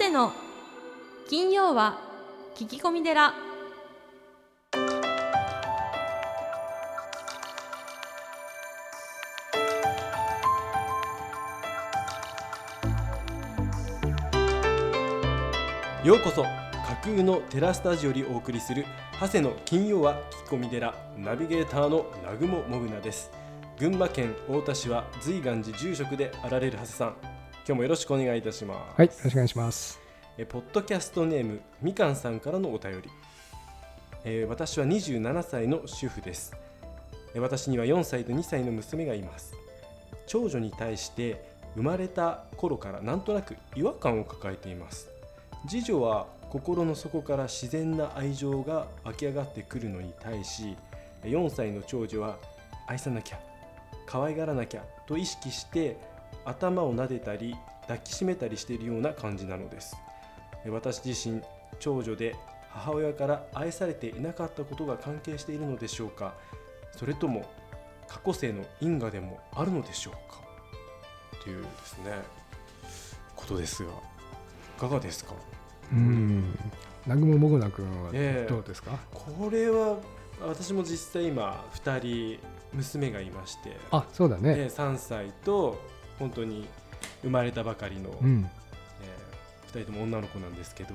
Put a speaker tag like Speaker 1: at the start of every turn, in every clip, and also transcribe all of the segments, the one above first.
Speaker 1: 瀬の。金曜は聞き込み寺。
Speaker 2: ようこそ架空のテラスタジオにお送りする長谷の金曜は聞き込み寺ナビゲーターの南雲もぐなです。群馬県太田市は随願寺住職であられる長谷さん。今日もよろしくお願いいたします。
Speaker 3: はい、よろしくお願いします。
Speaker 2: えポッドキャストネームみかんさんからのお便り、えー私は27歳の主婦です。えー私には4歳と2歳の娘がいます。長女に対して生まれた頃からなんとなく違和感を抱えています。次女は心の底から自然な愛情が湧き上がってくるのに対し4歳の長女は愛さなきゃ可愛がらなきゃと意識して頭を撫でたり抱きしめたりしているような感じなのです。私自身長女で母親から愛されていなかったことが関係しているのでしょうか。それとも過去性の因果でもあるのでしょうか。というですねことですがいかがですか？
Speaker 3: うん、南雲もぐな君は
Speaker 2: ええ
Speaker 3: どうですか？
Speaker 2: これは私も実際今2人娘がいまして、
Speaker 3: あ、そうだね。
Speaker 2: で3歳と本当に生まれたばかりの、
Speaker 3: うん、
Speaker 2: え2人とも女の子なんですけど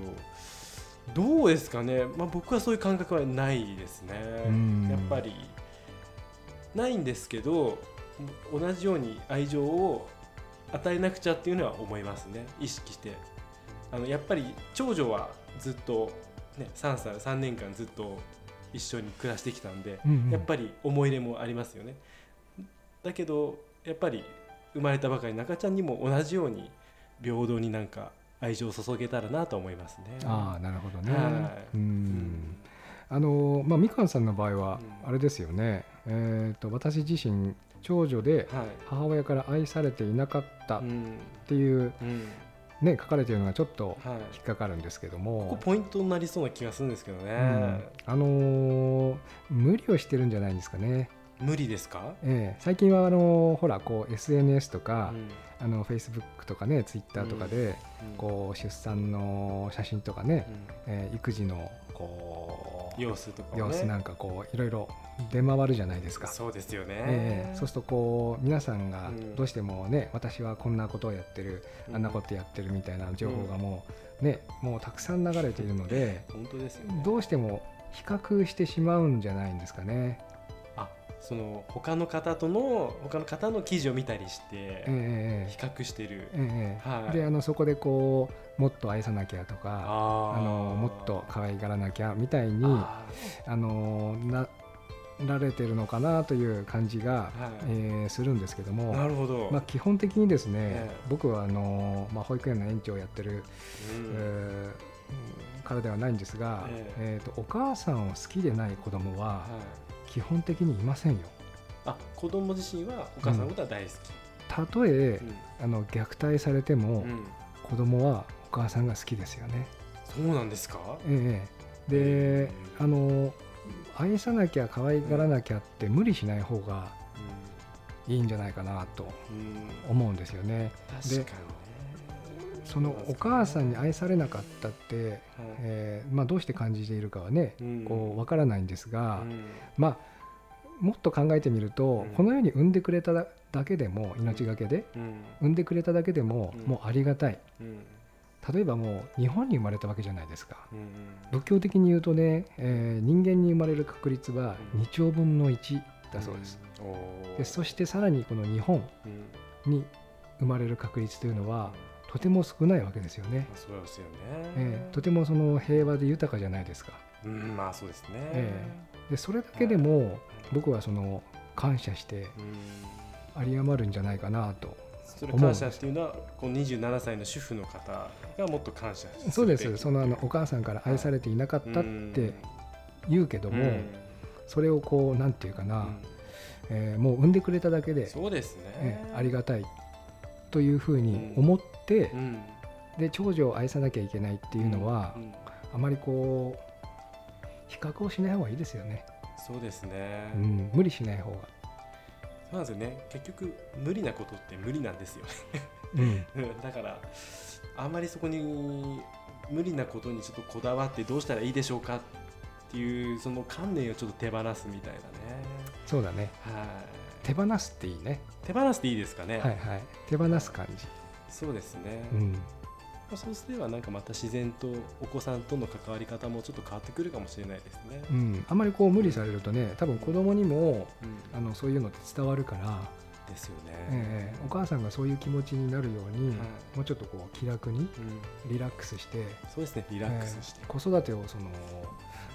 Speaker 2: どうですかね、まあ、僕はそういう感覚はないですね。
Speaker 3: うん。
Speaker 2: やっぱりないんですけど同じように愛情を与えなくちゃっていうのは思いますね。意識して。あのやっぱり長女はずっと、ね、3歳3年間ずっと一緒に暮らしてきたんで、
Speaker 3: うんうん。
Speaker 2: やっぱり思い入れもありますよね。だけどやっぱり生まれたばかりの赤ちゃんにも同じように平等になんか愛情を注げたらなと思いますね。
Speaker 3: ああ、なるほどね。
Speaker 2: はい
Speaker 3: うん、あの、まあ、みかんさんの場合は
Speaker 2: う、ん
Speaker 3: あれですよね。えっ、と、私自身、長女で
Speaker 2: はい
Speaker 3: 母親から愛されていなかったっ
Speaker 2: うん
Speaker 3: ていう。
Speaker 2: うん
Speaker 3: ね、書かれているのがちょっと
Speaker 2: はい、
Speaker 3: 引っかかるんですけど
Speaker 2: こ
Speaker 3: も。
Speaker 2: こポイントになりそうな気がするんですけどね、
Speaker 3: うん、あのー無理をしてるんじゃないんですかね。
Speaker 2: 無理ですか、
Speaker 3: ええ、最近はあのほらこう SNS とか、
Speaker 2: うん。
Speaker 3: あの Facebook とかね Twitter とかで、
Speaker 2: うん。
Speaker 3: こう出産の写真とかね、
Speaker 2: うん。
Speaker 3: えー育児のこう
Speaker 2: 様子とかをね。
Speaker 3: 様子なんかこういろいろ出回るじゃないですか。
Speaker 2: そうですよね、
Speaker 3: ええ。そうするとこう皆さんが
Speaker 2: うん。
Speaker 3: どうしてもね、私はこんなことをやってる、あんなことやってるみたいな情報がもうね、もうたくさん流れているので、
Speaker 2: 本当ですよね。
Speaker 3: どうしても比較してしまうんじゃないんですかね。
Speaker 2: あその他の方との他の方の記事を見たりして
Speaker 3: ええ
Speaker 2: 比較してる、
Speaker 3: ええ
Speaker 2: はい。
Speaker 3: であのそこでこうもっと愛さなきゃとか
Speaker 2: あ
Speaker 3: あのもっと可愛がらなきゃみたいにあ
Speaker 2: あ
Speaker 3: のなられてるのかなという感じが、
Speaker 2: はい。
Speaker 3: えーするんですけど
Speaker 2: ー
Speaker 3: も、
Speaker 2: なるほど、
Speaker 3: まあ、基本的にですね、
Speaker 2: ええ。
Speaker 3: 僕はあの、まあ、保育園の園長をやってる、
Speaker 2: うん。
Speaker 3: えーからではないんですが、
Speaker 2: え。
Speaker 3: えーとお母さんを好きでない子供は
Speaker 2: はい、
Speaker 3: 基本的にいませんよ。
Speaker 2: あ子供自身はお母さんのことは大好き、
Speaker 3: たとえ
Speaker 2: うん。
Speaker 3: あの虐待されても、
Speaker 2: うん。
Speaker 3: 子供はお母さんが好きですよね。
Speaker 2: そうなんですか？
Speaker 3: ええ、であの愛さなきゃ可愛がらなきゃって無理しない方がいいんじゃないかなと
Speaker 2: うん、
Speaker 3: 思うんですよね。
Speaker 2: 確かに。ね
Speaker 3: そのお母さんに愛されなかったって、
Speaker 2: はい。
Speaker 3: えーまあ、どうして感じているかはね、
Speaker 2: うん。
Speaker 3: こうわからないんですが、
Speaker 2: うん。
Speaker 3: まあもっと考えてみると、
Speaker 2: うん。
Speaker 3: この世に産んでくれただけでも命がけで
Speaker 2: うん。
Speaker 3: 産んでくれただけでも、
Speaker 2: うん。
Speaker 3: もうありがたい。
Speaker 2: うん。
Speaker 3: 例えばもう日本に生まれたわけじゃないですか。
Speaker 2: うん
Speaker 3: 仏教的に言うとね、えー人間に生まれる確率は
Speaker 2: うん。
Speaker 3: 2兆分の1だそうです、でそしてさらにこの日本
Speaker 2: うん。
Speaker 3: に生まれる確率というのはとても少ないわけですよね。
Speaker 2: ま、あそうですよね、
Speaker 3: えーとてもその平和で豊かじゃないですか。
Speaker 2: うんまあそうですね、
Speaker 3: えでそれだけでも僕はその感謝して
Speaker 2: うん。
Speaker 3: 有り余るんじゃないかなと
Speaker 2: それ感謝っていうのはこの27歳の主婦の方がもっと感謝する
Speaker 3: そうです。そのあのお母さんから愛されていなかったって言うけども、
Speaker 2: うん。
Speaker 3: それをこうなんていうかな、
Speaker 2: うん。
Speaker 3: えーもう産んでくれただけで、
Speaker 2: そうですね、
Speaker 3: えーありがたいというふうに思って、
Speaker 2: うん。
Speaker 3: で長女を愛さなきゃいけないっていうのは、
Speaker 2: うん
Speaker 3: あまりこう比較をしない方がいいですよね、
Speaker 2: そうですね、
Speaker 3: うん、無理しない方が、
Speaker 2: なんですよね。結局無理なことって無理なんですよ
Speaker 3: うん。
Speaker 2: うん。だからあんまりそこに無理なことにちょっとこだわってどうしたらいいでしょうかっていうその観念をちょっと手放すみたいなね。
Speaker 3: そうだね。
Speaker 2: はい
Speaker 3: 手放すっていいね。
Speaker 2: 手放すっていいですかね、
Speaker 3: はいはい。手放す感じ。
Speaker 2: そうですね、
Speaker 3: うん。
Speaker 2: まあそうすればなんかまた自然とお子さんとの関わり方もちょっと変わってくるかもしれないですね、
Speaker 3: うん、あまりこう無理されるとね多分子供にも
Speaker 2: うん。
Speaker 3: あのそういうのって伝わるから、
Speaker 2: ですよね、
Speaker 3: ええお母さんがそういう気持ちになるように、
Speaker 2: はい。
Speaker 3: もうちょっとこう気楽に
Speaker 2: うん、
Speaker 3: リラックスして
Speaker 2: そうですねリラックスして。
Speaker 3: え、え子育てをその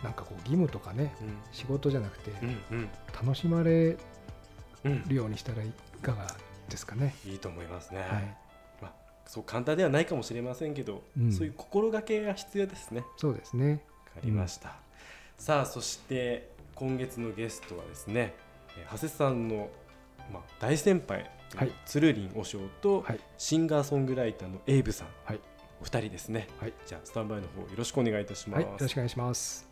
Speaker 3: なんかこう義務とかね
Speaker 2: うん。
Speaker 3: 仕事じゃなくて
Speaker 2: うんうん。
Speaker 3: 楽しまれ
Speaker 2: うん
Speaker 3: るようにしたらいかがですかね。
Speaker 2: いいと思いますね、
Speaker 3: はい、
Speaker 2: まあ、そう簡単ではないかもしれませんけど、
Speaker 3: うん。
Speaker 2: そういう心がけが必要ですね。
Speaker 3: そうですね。
Speaker 2: わかりました、さあそして今月のゲストはですねえー長谷さんの、まあ、大先輩、
Speaker 3: はい。
Speaker 2: つるりんおしょうと、
Speaker 3: はい。
Speaker 2: シンガーソングライターのエイブさん、
Speaker 3: はい。
Speaker 2: お二人ですね、
Speaker 3: はい。
Speaker 2: じゃあスタンバイの方よろしくお願いいたします、
Speaker 3: はい、よろしくお願いします。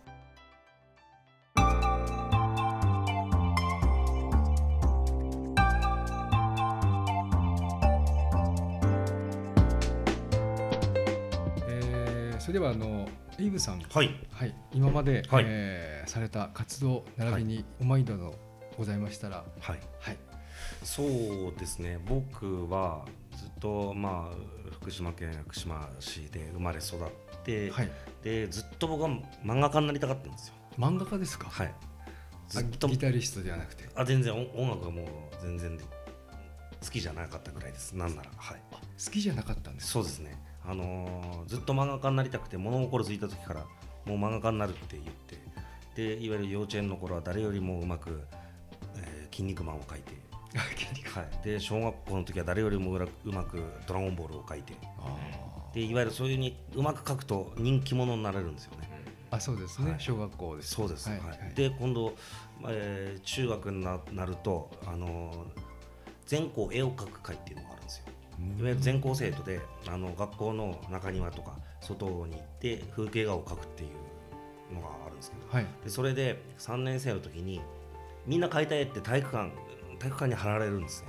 Speaker 3: それではあのエイブさん、
Speaker 4: はい、
Speaker 3: はい、今まで、
Speaker 4: はい。
Speaker 3: えーされた活動並びにおマインドのございましたら、
Speaker 4: はい、
Speaker 3: はい、
Speaker 4: そうですね。僕はずっとまあ福島県福島市で生まれ育って、
Speaker 3: はい、
Speaker 4: でずっと僕は漫画家になりたかったんですよ。
Speaker 3: 漫画家ですか、
Speaker 4: はい。ず
Speaker 3: あ
Speaker 4: っと
Speaker 3: ギタリストではなくて、
Speaker 4: あ全然音音楽がもう全然好きじゃなかったぐらいです。なんなら。はい。
Speaker 3: 好きじゃなかったんです
Speaker 4: そうですねあのーずっと漫画家になりたくて物心ついた時からもう漫画家になるって言ってでいわゆる幼稚園の頃は誰よりもうまく、えー筋肉マンを描いてはい、で小学校の時は誰よりもうまく「ドラゴンボール」を描いて。
Speaker 3: あ
Speaker 4: でいわゆるそういうにうまく描くと人気者になれるんですよね。
Speaker 3: ーあ、そうですね、
Speaker 4: はい。
Speaker 3: 小学校です。
Speaker 4: そうです、
Speaker 3: はい、
Speaker 4: はい。
Speaker 3: はい。
Speaker 4: で今度、えー中学にななると、あのー全校絵を描く会っていうのがあるんですよ。いわゆる全校生徒であの学校の中庭とか外に行って風景画を描くっていうのがあるんですけど
Speaker 3: はい、
Speaker 4: でそれで3年生の時にみんな描いた絵って体育館体育館に貼られるんですね。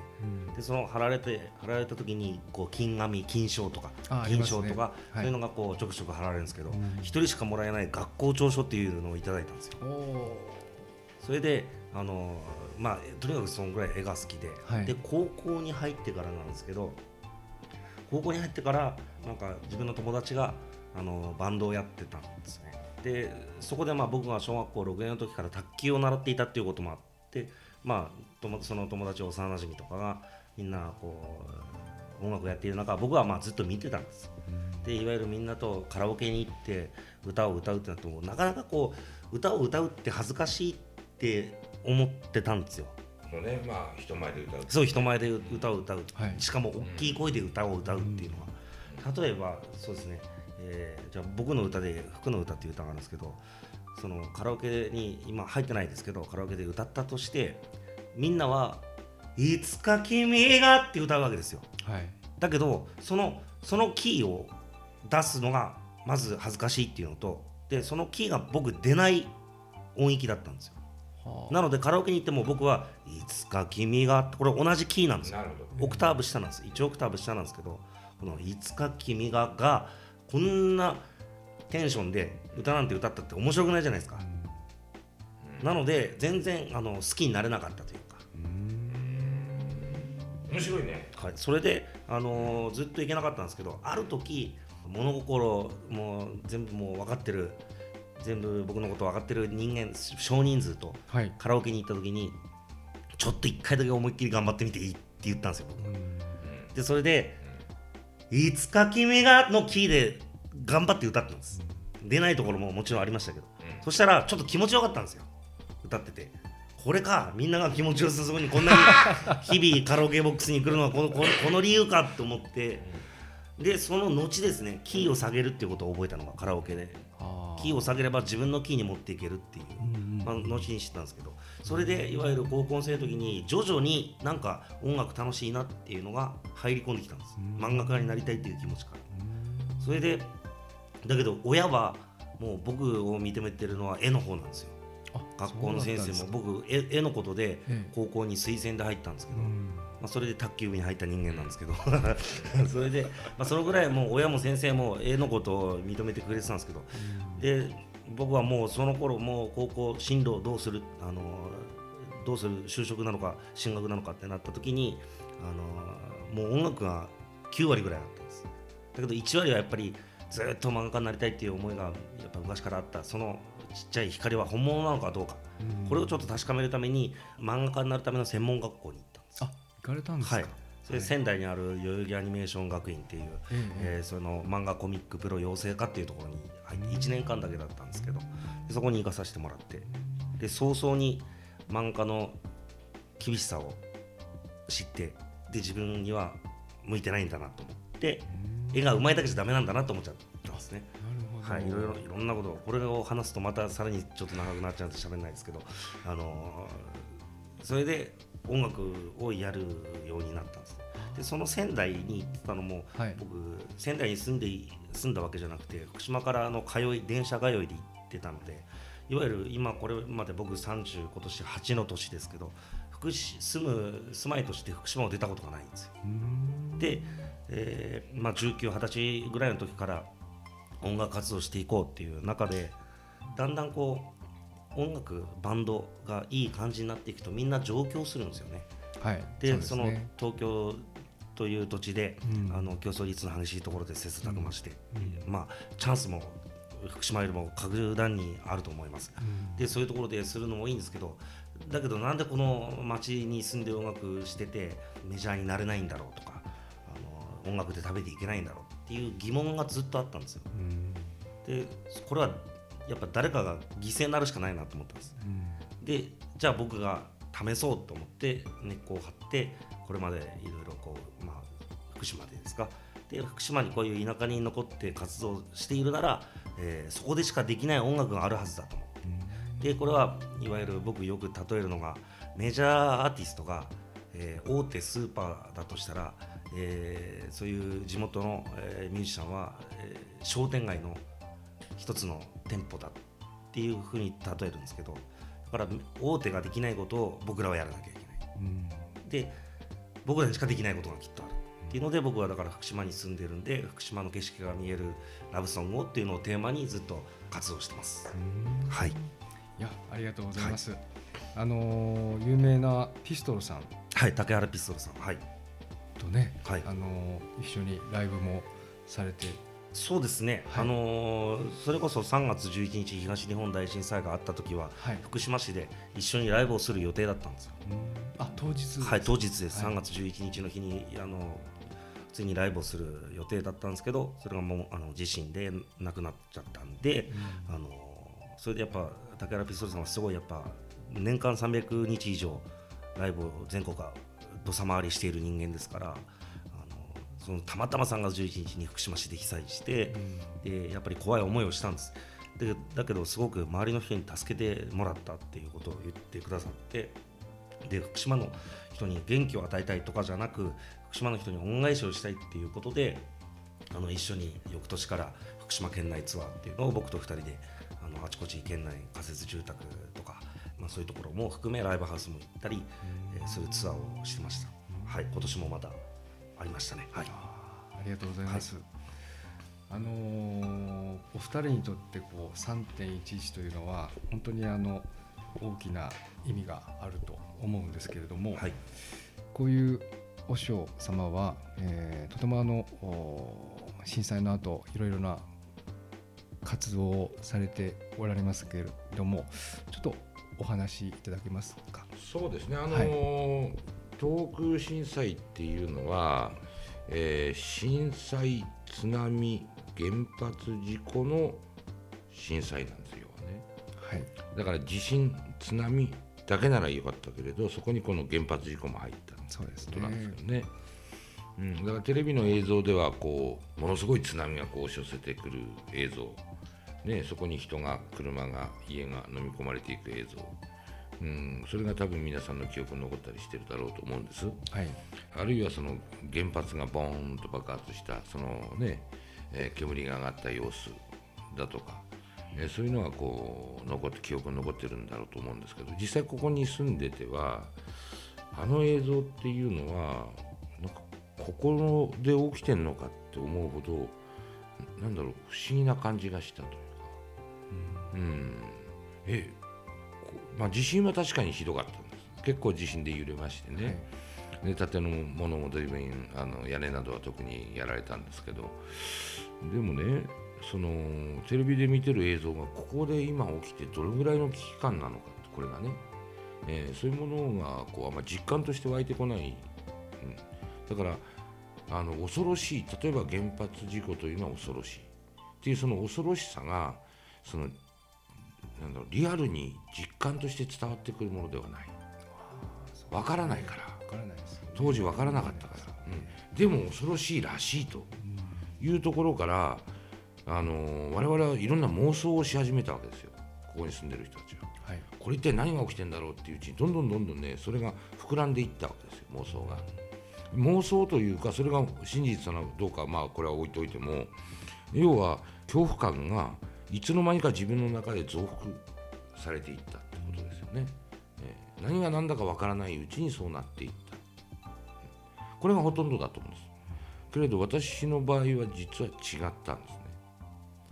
Speaker 3: うん。
Speaker 4: でその貼られて貼られた時にこう金紙金賞とか
Speaker 3: あありますね。
Speaker 4: 金賞とか、
Speaker 3: はい。
Speaker 4: そういうのがこうちょくちょく貼られるんですけど
Speaker 3: うん。
Speaker 4: 一、人しかもらえない学校長書っていうのをいただいたんですよ。それであのまあとにかくそのぐらい絵が好きで、
Speaker 3: はい。
Speaker 4: で高校に入ってからなんですけど高校に入ってからなんか自分の友達があのバンドをやってたんですね。でそこでまあ僕が小学校6年の時から卓球を習っていたっていうこともあってまあその友達幼馴染とかがみんなこう音楽やっている中僕はまあずっと見てたんです。でいわゆるみんなとカラオケに行って歌を歌うってなってもなかなかこう歌を歌うって恥ずかしいって思ってたんですよ。
Speaker 5: のね、まあ人前で歌う。
Speaker 4: そう人前で歌を歌う、
Speaker 3: はい。
Speaker 4: しかも大きい声で歌を歌うっていうのは、例えばそうですね、えーじゃあ僕の歌で「福の歌」っていう歌があるんですけどそのカラオケに今入ってないですけどカラオケで歌ったとしてみんなはいつか君がって歌うわけですよ。
Speaker 3: はい。
Speaker 4: だけどそのそのキーを出すのがまず恥ずかしいっていうのとでそのキーが僕出ない音域だったんですよ。
Speaker 3: はあ
Speaker 4: なのでカラオケに行っても僕はいつか君がこれ同じキーなんですよ。
Speaker 5: なるほど。
Speaker 4: オクターブ下なんです。1オクターブ下なんですけどこの「いつか君が」がこんなテンションで歌なんて歌ったって面白くないじゃないですか、なので全然あの好きになれなかったというか、
Speaker 5: 面白いね。
Speaker 4: はい、それで、あのーずっといけなかったんですけどある時物心もう全部もう分かってる全部僕のこと分かってる人間少人数と
Speaker 3: はい。
Speaker 4: カラオケに行った時にちょっと一回だけ思いっきり頑張ってみていいって言ったんですよでそれで「いつか君が」のキーで頑張って歌ってます。出ないところももちろんありましたけど、そしたらちょっと気持ちよかったんですよ歌ってて。これかみんなが気持ちよさそうにこんなに日々カラオケボックスに来るのはこのこのこの理由かって思ってでその後ですねキーを下げるっていうことを覚えたのがカラオケで。キーを下げれば自分のキーに持っていけるっていう、まあ、後に知ったんですけど。それでいわゆる高校生の時に徐々になんか音楽楽しいなっていうのが入り込んできたんです。漫画家になりたいっていう気持ちから。それでだけど親はもう僕を認めてるのは絵の方なんですよ。学校の先生も僕絵絵のことで
Speaker 3: ええ。
Speaker 4: 高校に推薦で入ったんですけど、
Speaker 3: うん
Speaker 4: まあ、それで卓球部に入った人間なんですけど。それで、まあ、そのぐらいもう親も先生も絵のことを認めてくれてたんですけど、で僕はもうその頃もう高校進路どうするあのどうする就職なのか進学なのかってなった時にあのもう音楽が9割ぐらいあったんです。だけど1割はやっぱりずっと漫画家になりたいっていう思いがやっぱ昔からあった。そのちっちゃい光は本物なのかどうか、これをちょっと確かめるために漫画家になるための専門学校に
Speaker 3: かれたんですか、
Speaker 4: はい、それで仙台にある代々木アニメーション学院っていう、
Speaker 3: え
Speaker 4: え。ーその漫画コミックプロ養成科っていうところに入って1年間だけだったんですけどでそこに行かさせてもらってで早々に漫画の厳しさを知ってで自分には向いてないんだなと思って絵がうまいだけじゃダメなんだなと思っちゃったんですね。はい、いろいろいろんなことこれを話すとまたさらにちょっと長くなっちゃうんで喋れないですけど、あのーそれで音楽をやるようになったんです。でその仙台に行ってたのも、
Speaker 3: はい。
Speaker 4: 僕仙台に住んでい住んだわけじゃなくて福島からの通い電車通いで行ってたのでいわゆる今これまで僕30今年8の年ですけど福島住む住まいとして福島を出たことがないんですよ。で、えーまあ、19、20歳ぐらいの時から音楽活動していこうっていう中でだんだんこう音楽バンドがいい感じになっていくとみんな上京するんですよね。
Speaker 3: はい。
Speaker 4: で
Speaker 3: そうす
Speaker 4: その
Speaker 3: ね
Speaker 4: 東京という土地で、
Speaker 3: うん。
Speaker 4: あの競争率の激しいところで切磋琢磨して、まあ、チャンスも福島よりも格段にあると思います。でそういうところでするのもいいんですけどだけどなんでこの町に住んで音楽しててメジャーになれないんだろうとかあの音楽で食べていけないんだろうっていう疑問がずっとあったんですよ。でこれはやっぱ誰かが犠牲になるしかないなと思ったんです。でじゃあ僕が試そうと思って根っこを張ってこれまでいろいろこう、まあ、福島でですか。で福島にこういう田舎に残って活動しているなら、えーそこでしかできない音楽があるはずだと思って。でこれはいわゆる僕よく例えるのがメジャーアーティストが、えー大手スーパーだとしたら、えーそういう地元の、えーミュージシャンは、えー商店街の一つの店舗だっていうふうに例えるんですけどだから大手ができないことを僕らはやらなきゃいけない。で僕らにしかできないことがきっとあるっていうので僕はだから福島に住んでるんで福島の景色が見えるラブソングをっていうのをテーマにずっと活動してます。はい、
Speaker 3: いやありがとうございます、あのー有名なピストルさん。
Speaker 4: はい、竹原ピストルさん、はい、
Speaker 3: とね、
Speaker 4: はい。
Speaker 3: あのー一緒にライブもされて
Speaker 4: そうですね、
Speaker 3: はい。
Speaker 4: あのーそれこそ3月11日東日本大震災があった時は
Speaker 3: はい。
Speaker 4: 福島市で一緒にライブをする予定だったんですよ。
Speaker 3: あ当日です
Speaker 4: はい、当日です、
Speaker 3: はい。
Speaker 4: 3月11日の日にあの普通にライブをする予定だったんですけどそれがもうあの地震でなくなっちゃったんで、あのそれでやっぱ竹原ピストルさんはすごいやっぱ年間300日以上ライブを全国が土佐回りしている人間ですからそのたまたま3月11日に福島市で被災して、でやっぱり怖い思いをしたんです。でだけどすごく周りの人に助けてもらったっていうことを言ってくださってで福島の人に元気を与えたいとかじゃなく福島の人に恩返しをしたいっていうことであの一緒に翌年から福島県内ツアーっていうのを僕と2人であのあちこち県内仮設住宅とか、まあ、そういうところも含めライブハウスも行ったり、えーそういうツアーをしてました、はい、今年もまたありましたね、はい、
Speaker 3: ありがとうございます、あのーお二人にとってこう3.11というのは本当にあの大きな意味があると思うんですけれども、
Speaker 4: はい。
Speaker 3: こういう和尚様は、えーとてもあのお震災の後いろいろな活動をされておられますけれどもちょっとお話しいただけますか？
Speaker 5: そうですね、あのー東北震災っていうのは、えー震災、津波、原発事故の震災なんですよね。
Speaker 3: はい、
Speaker 5: だから地震、津波だけならよかったけれど、そこにこの原発事故も入った
Speaker 3: そうです
Speaker 5: ことなんです
Speaker 3: ね。
Speaker 5: よね。うん、だからテレビの映像ではこうものすごい津波がこう押し寄せてくる映像、ね、そこに人が車が家が飲み込まれていく映像、うん、それが多分皆さんの記憶に残ったりしてるだろうと思うんです。
Speaker 3: はい、
Speaker 5: あるいはその原発がボーンと爆発したそのね、えー煙が上がった様子だとか、えーそういうのがこう残って記憶に残ってるんだろうと思うんですけど実際ここに住んでてはあの映像っていうのはなんかここで起きてんのかって思うほどなんだろう不思議な感じがしたと。いうかうん。えこまあ地震は確かにひどかったんです。結構地震で揺れましてね、で建物も随分あの屋根などは特にやられたんですけど。でもねそのテレビで見てる映像がここで今起きてどれぐらいの危機感なのかってこれがね、えーそういうものがこうあんま実感として湧いてこない、うん、だからあの恐ろしい。例えば原発事故というのは恐ろしい。っていうその恐ろしさがそのなんだろうリアルに実感として伝わってくるものではない。わからないから。
Speaker 3: わからないですよね。
Speaker 5: 当時分からなかったから、うん、でも恐ろしいらしいというところから、あのー我々はいろんな妄想をし始めたわけですよ。ここに住んでる人たちは。
Speaker 3: はい。
Speaker 5: これ一体何が起きてんだろうっていううちにどんどんどんどんねそれが膨らんでいったわけですよ。妄想が。妄想というかそれが真実なのかどうかまあこれは置いといても要は恐怖感がいつの間にか自分の中で増幅されていったってことですよね。えー何が何だかわからないうちにそうなっていった。これがほとんどだと思うんです。けれど私の場合は実は違ったんですね。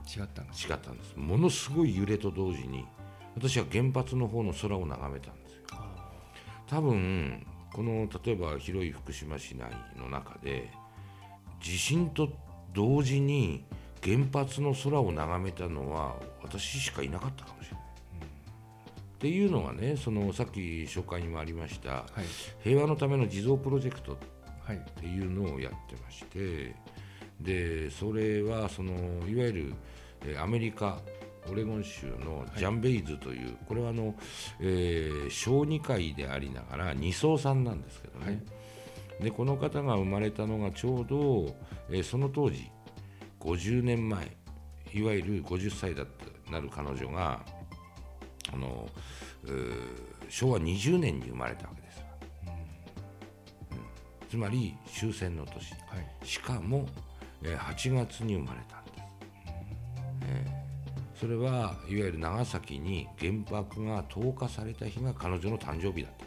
Speaker 3: 違ったんです
Speaker 5: 違ったんですものすごい揺れと同時に私は原発の方の空を眺めたんですよ多分この例えば広い福島市内の中で地震と同時に原発の空を眺めたのは私しかいなかったかもしれない、っていうのがねそのさっき紹介にもありました、
Speaker 3: はい。
Speaker 5: 平和のための地蔵プロジェクト
Speaker 3: はい。
Speaker 5: っていうのをやってましてでそれはそのいわゆるえーアメリカオレゴン州のジャンベイズという、これはあの、えー小児科医でありながら二層さんなんですけどね、でこの方が生まれたのがちょうど、えーその当時50年前いわゆる50歳だったなる彼女があの、昭和20年に生まれたわけですよ、うん。つまり終戦の年。
Speaker 3: はい。
Speaker 5: しかも、えー8月に生まれたんです、えーそれはいわゆる長崎に原爆が投下された日が彼女の誕生日だった。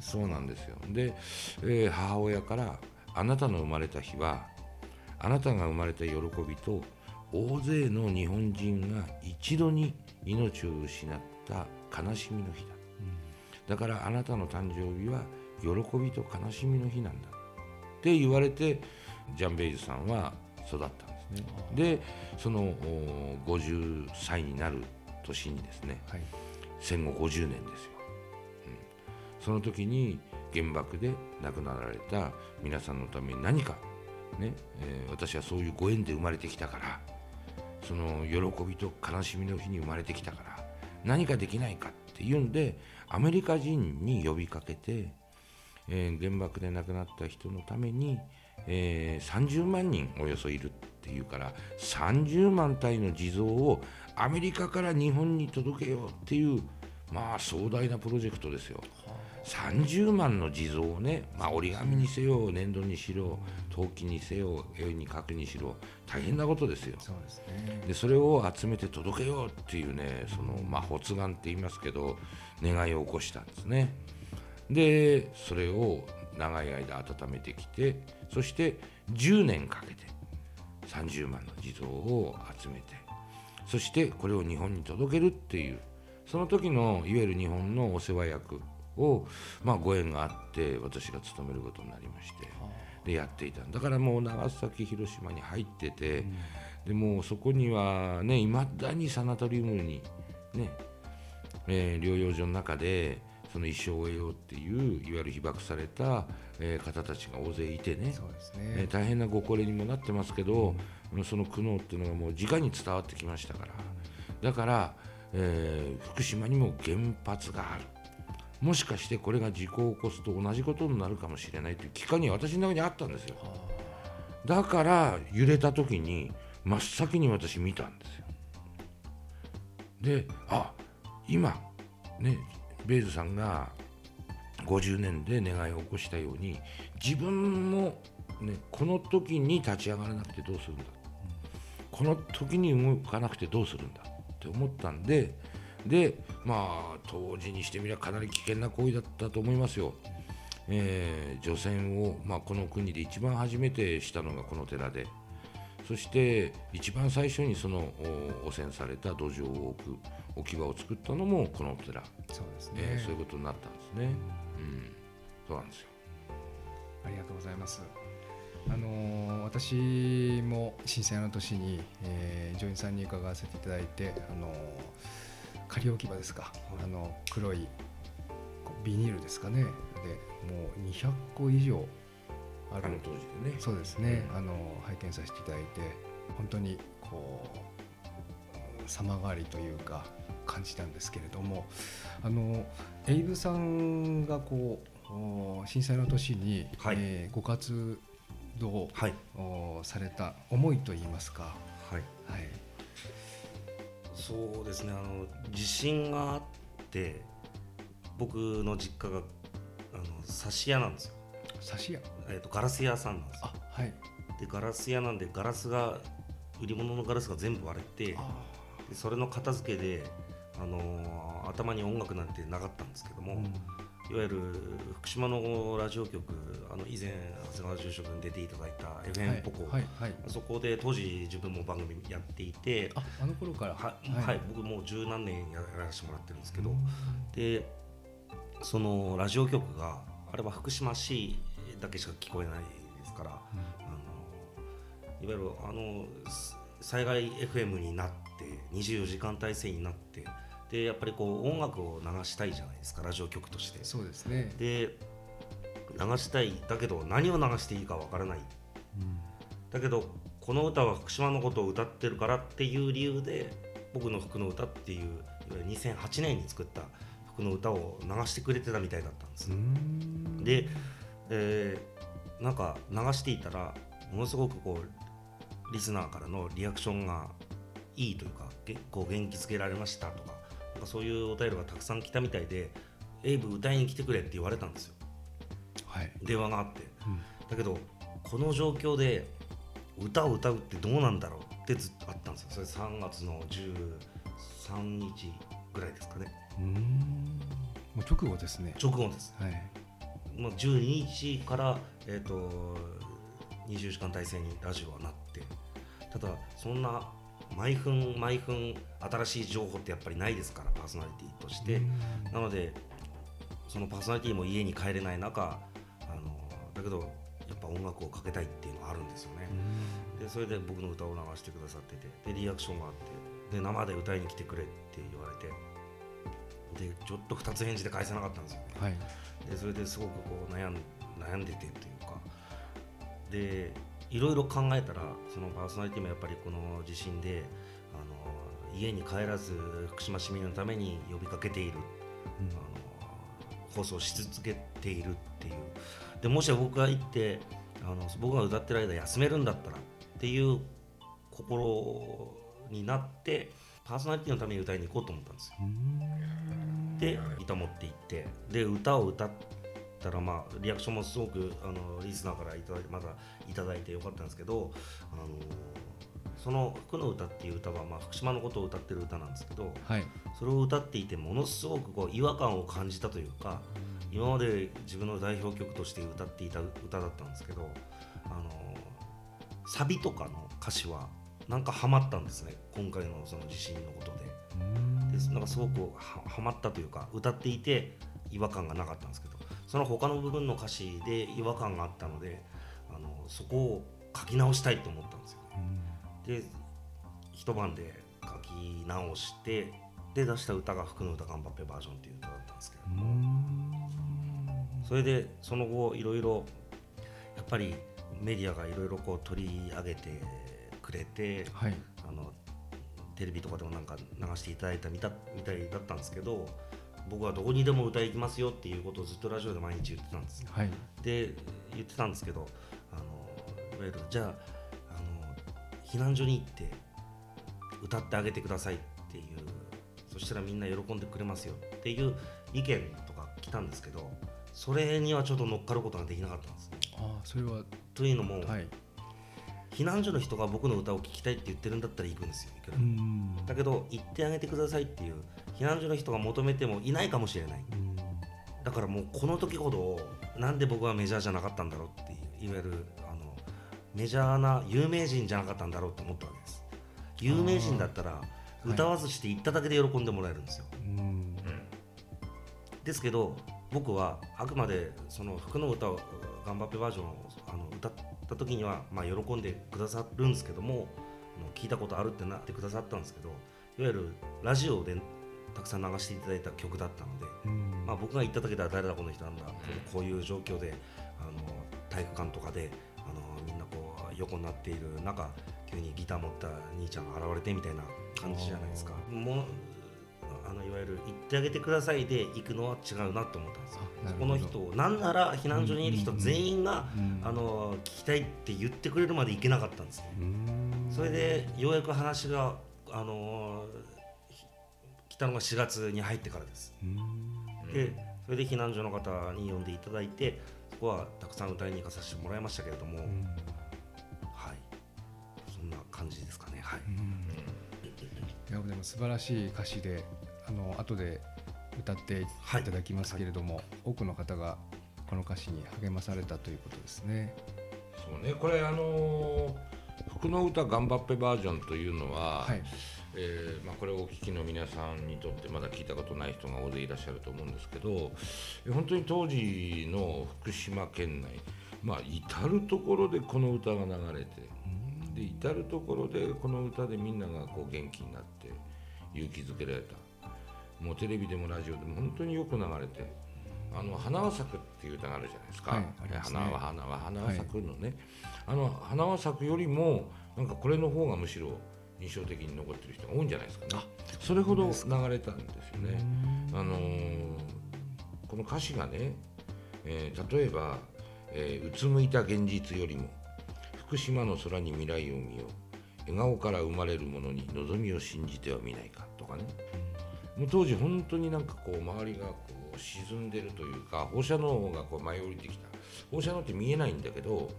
Speaker 3: そう
Speaker 5: なんですよ。で、えー母親からあなたの生まれた日はあなたが生まれた喜びと大勢の日本人が一度に命を失った悲しみの日だ、だからあなたの誕生日は喜びと悲しみの日なんだって言われてジャンベイズさんは育ったんですね。でそのお50歳になる年にですね
Speaker 3: はい。
Speaker 5: 戦後50年ですよ、うん。その時に原爆で亡くなられた皆さんのために何か、ねえー私はそういうご縁で生まれてきたからその喜びと悲しみの日に生まれてきたから何かできないかっていうんでアメリカ人に呼びかけて、えー原爆で亡くなった人のために、えー30万人およそいるっていうから30万体の地蔵をアメリカから日本に届けようっていうまあ壮大なプロジェクトですよ。30万の地蔵をね、まあ、折り紙にせよ粘土にしろ陶器にせよ絵に描くにしろ大変なことですよ。
Speaker 3: そうですね
Speaker 5: でそれを集めて届けようっていうねその、まあ、発願って言いますけど願いを起こしたんですねでそれを長い間温めてきてそして10年かけて30万の地蔵を集めてそしてこれを日本に届けるっていうその時のいわゆる日本のお世話役を、まあ、ご縁があって私が務めることになりましてでやっていた。だからもう長崎広島に入ってて、でもうそこにはねいまだにサナトリウムにね、えー療養所の中でその一生を終えようっていういわゆる被爆された、えー方たちが大勢いてね
Speaker 3: そうです
Speaker 5: えー
Speaker 3: ね
Speaker 5: 大変なご高齢にもなってますけど、その苦悩っていうのがもう直に伝わってきましたから。だから、えー福島にも原発があるもしかしてこれが事故を起こすと同じことになるかもしれないという危機感に私の中にあったんですよ。だから揺れた時に真っ先に私見たんですよ。であ今ねベイズさんが50年で願いを起こしたように自分も、ね、この時に立ち上がらなくてどうするんだ、この時に動かなくてどうするんだって思ったんででまあ当時にしてみればかなり危険な行為だったと思いますよ。えー、除染を、まあ、この国で一番初めてしたのがこの寺でそして一番最初にそのお汚染された土壌を置く置き場を作ったのもこの寺、
Speaker 3: そうですね、
Speaker 5: えーそういうことになったんですね。うん、そうなんですよ。
Speaker 3: ありがとうございます。あのー私も震災の年に、えー、ジョインさんに伺わせていただいて、あのー仮置き場ですか、あの黒いビニールですかね。でもう200個以上ある。
Speaker 5: あの当時でね。
Speaker 3: そうですね、あの拝見させていただいて本当にこう様変わりというか感じたんですけれどもあのエイブさんがこうお震災の年に、
Speaker 4: はい。
Speaker 3: えーご活動
Speaker 4: はい。
Speaker 3: おされた思いといいますか、
Speaker 4: はい。
Speaker 3: はい、
Speaker 4: そうですねあの地震があって僕の実家があの刺し屋なんですよ、
Speaker 3: 刺し屋。
Speaker 4: えー、とガラス屋さんなんですよ。
Speaker 3: あはい。
Speaker 4: でガラス屋なんでガラスが売り物のガラスが全部割れてでそれの片付けで、あのー頭に音楽なんてなかったんですけども、いわゆる福島のラジオ局あの以前長谷川住職に出ていただいた FM ポコ、
Speaker 3: はいはい
Speaker 4: あそこで当時自分も番組やっていて
Speaker 3: ああの頃から。
Speaker 4: ははい、僕もう十何年やらせてもらってるんですけど、
Speaker 3: うん。
Speaker 4: でそのラジオ局があれは福島市だけしか聞こえないですから、あのいわゆるあのす災害 FM になって24時間体制になってでやっぱりこう音楽を流したいじゃないですかラジオ局として。
Speaker 3: そうですね。
Speaker 4: で流したいだけど何を流していいかわからない。だけどこの歌は福島のことを歌ってるからっていう理由で僕の服の歌っていういわゆる2008年に作った服の歌を流してくれてたみたいだったんです、
Speaker 3: うん。
Speaker 4: で、えーなんか流していたらものすごくこうリスナーからのリアクションがいいというかげこう元気づけられましたとかなんかそういうお便りがたくさん来たみたいで「エイブ歌いに来てくれ」って言われたんですよ。
Speaker 3: はい。
Speaker 4: 電話があって。
Speaker 3: うん。
Speaker 4: だけどこの状況で歌を歌うってどうなんだろうってずっとあったんですよ。それ3月の13日ぐらいですかね。
Speaker 3: うん。もう直後ですね。
Speaker 4: 直後です。
Speaker 3: はい。
Speaker 4: もう12日から、えー、と20時間体制にラジオはなって。ただそんな毎分毎分新しい情報ってやっぱりないですからパーソナリティとして、なのでそのパーソナリティも家に帰れない中あのだけどやっぱ音楽をかけたいっていうのがあるんですよね、でそれで僕の歌を流してくださっててでリアクションがあってで生で歌いに来てくれって言われてでちょっと二つ返事で返せなかったんですよ。ね
Speaker 3: はい。
Speaker 4: でそれですごくこう悩ん悩んでてというか。でいろいろ考えたらそのパーソナリティもやっぱりこの地震であの家に帰らず福島市民のために呼びかけている、あの放送し続けているっていう。でもし僕が行ってあの僕が歌ってる間休めるんだったらっていう心になってパーソナリティのために歌いに行こうと思ったんですよ。で歌持って行ってで歌を歌ったらまあリアクションもすごくあのリスナーからいただいてまだいただいてよかったんですけどあのその「福の歌」っていう歌は、まあ、福島のことを歌ってる歌なんですけど
Speaker 3: はい。
Speaker 4: それを歌っていてものすごくこう違和感を感じたというか今まで自分の代表曲として歌っていた歌だったんですけどあのサビとかの歌詞はなんかハマったんですね。今回のその地震のことで。でなんかすごくははまったというか歌っていて違和感がなかったんですけどその他の部分の歌詞で違和感があったのであのそこを書き直したいと思ったんですよ。で一晩で書き直してで出した歌が「福の歌頑張っぺバージョン」っていう歌だったんですけど。それでその後いろいろやっぱりメディアがいろいろこう取り上げてくれて
Speaker 3: はい。
Speaker 4: あのテレビとかでもなんか流していただいたみたみたいだったんですけど僕はどこにでも歌い行きますよっていうことをずっとラジオで毎日言ってたんです。よ
Speaker 3: はい。
Speaker 4: で言ってたんですけどあのいわゆるじゃああの避難所に行って歌ってあげてくださいっていうそしたらみんな喜んでくれますよっていう意見とか来たんですけどそれにはちょっと乗っかることができなかったんですね。
Speaker 3: ああそれは
Speaker 4: というのも、
Speaker 3: はい
Speaker 4: 避難所の人が僕の歌を聴きたいって言ってるんだったら行くんですよいくらだけど行ってあげてくださいっていう避難所の人が求めてもいないかもしれない。
Speaker 3: うん。
Speaker 4: だからもうこの時ほどなんで僕はメジャーじゃなかったんだろうっていういわゆるあのメジャーな有名人じゃなかったんだろうと思ったわけです。有名人だったら
Speaker 3: ー。
Speaker 4: 歌わずして行っただけで喜んでもらえるんですよ、
Speaker 3: うん。
Speaker 4: ですけど僕はあくまでその服の歌を「ガンバッペ」バージョンをあの歌った時には、まあ、喜んでくださるんですけども聞いたことあるってなってくださったんですけどいわゆるラジオでたくさん流していただいた曲だったので、
Speaker 3: うん。
Speaker 4: まあ、僕が言っただけでは誰だこの人なんだ、こういう状況であの体育館とかであのみんなこう横になっている中急にギター持った兄ちゃんが現れてみたいな感じじゃないですか。もいわゆる「行ってあげてください」で行くのは違うなと思ったんですよ。この人をなんなら避難所にいる人
Speaker 3: うん
Speaker 4: 全員が、
Speaker 3: うん。
Speaker 4: あの聞きたいって言ってくれるまで行けなかったんですそれでようやく話があのひ来たのが4月に入ってからです。
Speaker 3: うん。
Speaker 4: でそれで避難所の方に呼んでいただいてそこはたくさん歌いに行かさせてもらいましたけれども、
Speaker 3: うん。
Speaker 4: はい。そんな感じですかね。はい、
Speaker 3: いやでも素晴らしい歌詞であの後で歌ってい。ただきますけれども、多くの方がこの歌詞に励まされたということですね。
Speaker 5: そうね。これあのー福の歌頑張っぺバージョンというのは、
Speaker 3: はい、
Speaker 5: えーまあ、これをお聞きの皆さんにとってまだ聞いたことない人が大勢いらっしゃると思うんですけどえ本当に当時の福島県内、まあ、至る所でこの歌が流れてで至る所でこの歌でみんながこう元気になって勇気づけられたもうテレビでもラジオでも本当によく流れて「あの花は咲く」っていう歌があるじゃないですか「
Speaker 3: はいね。
Speaker 5: 花は花は花は咲く」のね、あの花は咲くよりもなんかこれの方がむしろ印象的に残ってる人が多いんじゃないですかね。それほど流れたんですよね。あのーこの歌詞がね、えー例えば、えーうつむいた現実よりも福島の空に未来を見よう。笑顔から生まれるものに望みを信じてはみないかとかね、もう当時本当になんかこう周りがこう沈んでるというか放射能がこう舞い降りてきた。放射能って見えないんだけど、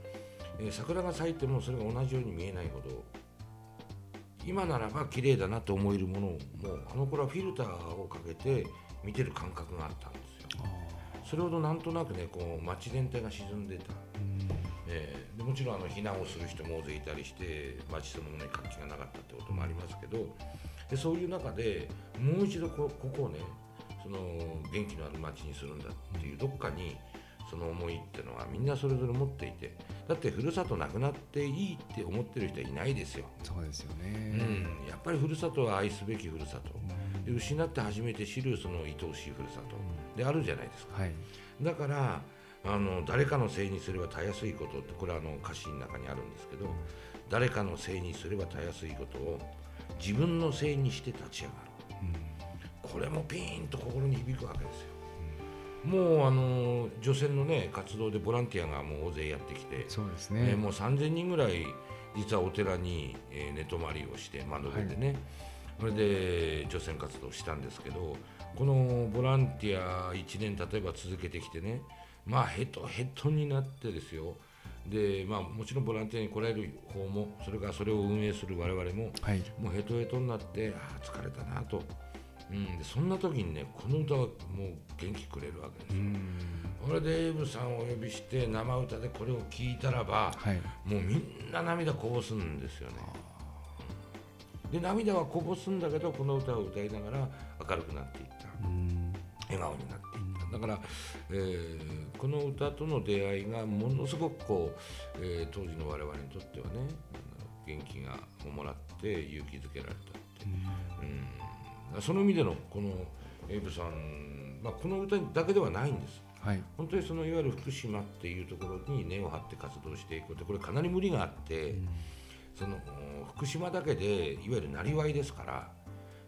Speaker 5: えー桜が咲いてもそれが同じように見えないほど今ならば綺麗だなと思えるものをもうあの頃はフィルターをかけて見てる感覚があったんですよ。それほどなんとなくねこう街全体が沈んでた、えーでもちろんあの避難をする人も大勢いたりして街そのものに活気がなかったってこともありますけどでそういう中でもう一度こここをねその元気のある街にするんだっていうどっかにその思いっていうのはみんなそれぞれ持っていてだってふるさとなくなっていいって思ってる人はいないですよ。
Speaker 3: そうですよ
Speaker 5: う
Speaker 3: ね。
Speaker 5: ん、やっぱりふるさとは愛すべきふるさと。で失って初めて知るその愛おしいふるさと。であるじゃないですか。
Speaker 3: はい。
Speaker 5: だからあの誰かのせいにすればたやすいことってこれはあの歌詞の中にあるんですけど誰かのせいにすればたやすいことを自分のせいにして立ち上がる。これもピーンと心に響くわけですよ。もうあの除染のね活動でボランティアがもう大勢やってきて
Speaker 3: そうですね。
Speaker 5: えーもう3000人ぐらい実はお寺に、えー寝泊まりをして窓辺でね、それで除染活動をしたんですけどこのボランティア1年例えば続けてきてねまあヘトヘトになってですよでまあもちろんボランティアに来られる方もそれからそれを運営する我々も
Speaker 3: はい。
Speaker 5: もうヘトヘトになってああ疲れたなと、うん、でそんな時にねこの歌はもう元気くれるわけですよ。
Speaker 3: うん。
Speaker 5: これでエイブさんをお呼びして生歌でこれを聞いたらば、
Speaker 3: はい。
Speaker 5: もうみんな涙こぼすんですよね。で涙はこぼすんだけどこの歌を歌いながら明るくなっていった
Speaker 3: うん。
Speaker 5: 笑顔になっていっただから、えーこの歌との出会いがものすごくこう、えー当時の我々にとってはね元気がをもらって勇気づけられたって、う。ん、その意味でのこのエイブさん、まあ、この歌だけではないんです。
Speaker 3: はい。
Speaker 5: 本当にそのいわゆる福島っていうところに根を張って活動していくってこれかなり無理があって、その福島だけでいわゆるなりわいですから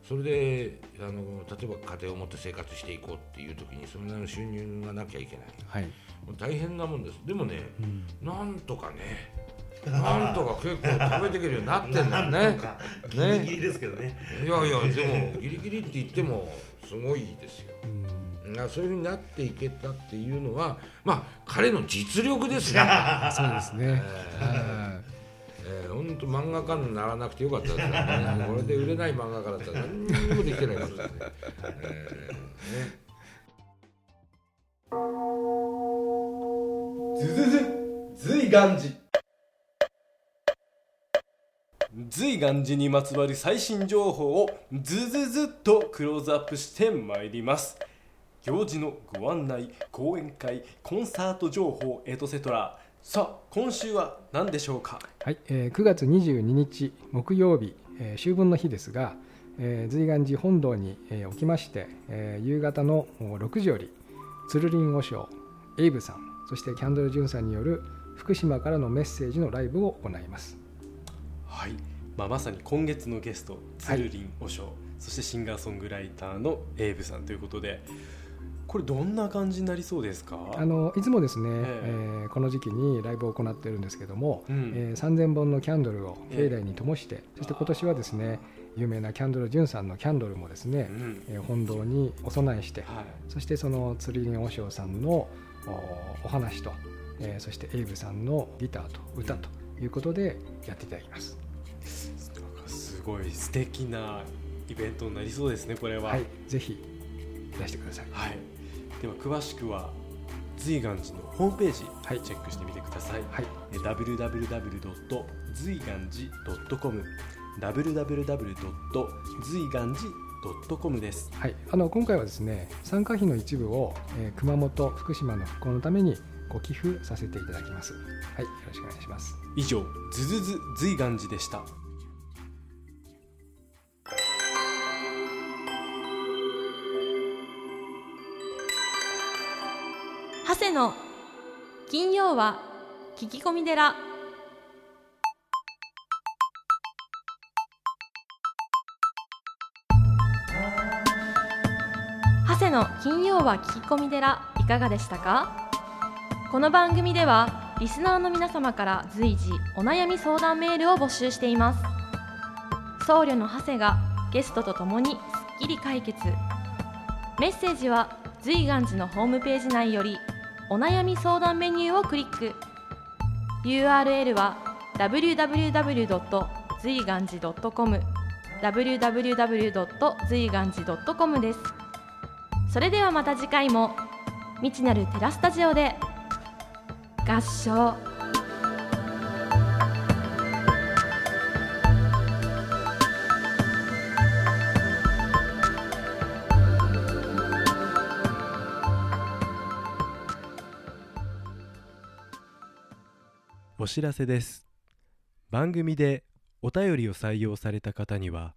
Speaker 5: それであの例えば家庭を持って生活していこうっていう時にそれなりの収入がなきゃいけない
Speaker 3: はい。
Speaker 5: もう大変なもんですでもね、なんとかねなんとか結構食べていけるようになってんだよ
Speaker 4: なん
Speaker 5: ね
Speaker 4: とかギ
Speaker 5: ね
Speaker 4: リギリですけどね
Speaker 5: いやいやでもギリギリって言ってもすごいですよなそういうふうになっていけたっていうのはまあ彼の実力ですね。
Speaker 3: そうですね。はい。
Speaker 5: えー、ほんと漫画家にならなくてよかったですね。これで売れない漫画家だったら何にもできてないかもしれない。えーね、
Speaker 2: ズズズ随願寺随願寺にまつわる最新情報をズズズっとクローズアップしてまいります行事のご案内講演会コンサート情報エトセトラさあ今週は何でしょうか？
Speaker 3: はい、えー9月22日木曜日、えー秋分の日ですが、えー随願寺本堂に、えーおきまして、えー夕方のお6時より鶴林和尚エイブさんそしてキャンドル・ジュンさんによる福島からのメッセージのライブを行います。
Speaker 2: はい、まあ、まさに今月のゲスト
Speaker 3: はい
Speaker 2: 鶴林和尚、そしてシンガーソングライターのエイブさんということでこれどんな感じになりそうですか？
Speaker 3: あのいつもですね、
Speaker 2: え
Speaker 3: え。ーこの時期にライブを行っているんですけども、
Speaker 2: うん。
Speaker 3: えー3000本のキャンドルを
Speaker 2: ええ
Speaker 3: 境内に灯して、そして今年はですね有名なキャンドル・ジュンさんのキャンドルもですね、
Speaker 2: うん
Speaker 3: えー本堂にお供えして、
Speaker 2: はい。
Speaker 3: そしてその釣り和尚さんのおお話と、えーそしてエイブさんのギターと歌ということでやっていただきます。
Speaker 2: なんかすごい素敵なイベントになりそうですねこれは。
Speaker 3: はい、ぜひいらしてください。
Speaker 2: はいでは詳しくは随願寺のホームページ
Speaker 3: はい
Speaker 2: チェックしてみてください、
Speaker 3: はい、
Speaker 2: え www. 随願寺 .com www. 随願寺 .com です
Speaker 3: はい、あの今回はですね参加費の一部を、えー熊本福島の復興のためにご寄付させていただきます。はい、よろしくお願いします。
Speaker 2: 以上ズズズ随願寺でした
Speaker 1: 長谷の金曜は聞き込み寺。長谷の金曜は聞き込み寺いかがでしたか？この番組ではリスナーの皆様から随時お悩み相談メールを募集しています。僧侶の長谷がゲストとともにすっきり解決。メッセージは随願寺のホームページ内よりお悩み相談メニューをクリック URL は www. 随願寺 .com www. 随願寺 .com ですそれではまた次回も未知なるテラスタジオで合唱
Speaker 2: お知らせです。番組でお便りを採用された方には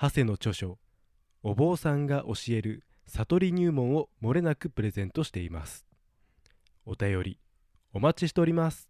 Speaker 2: 長谷の著書「お坊さんが教える悟り入門」をもれなくプレゼントしています。お便りお待ちしております。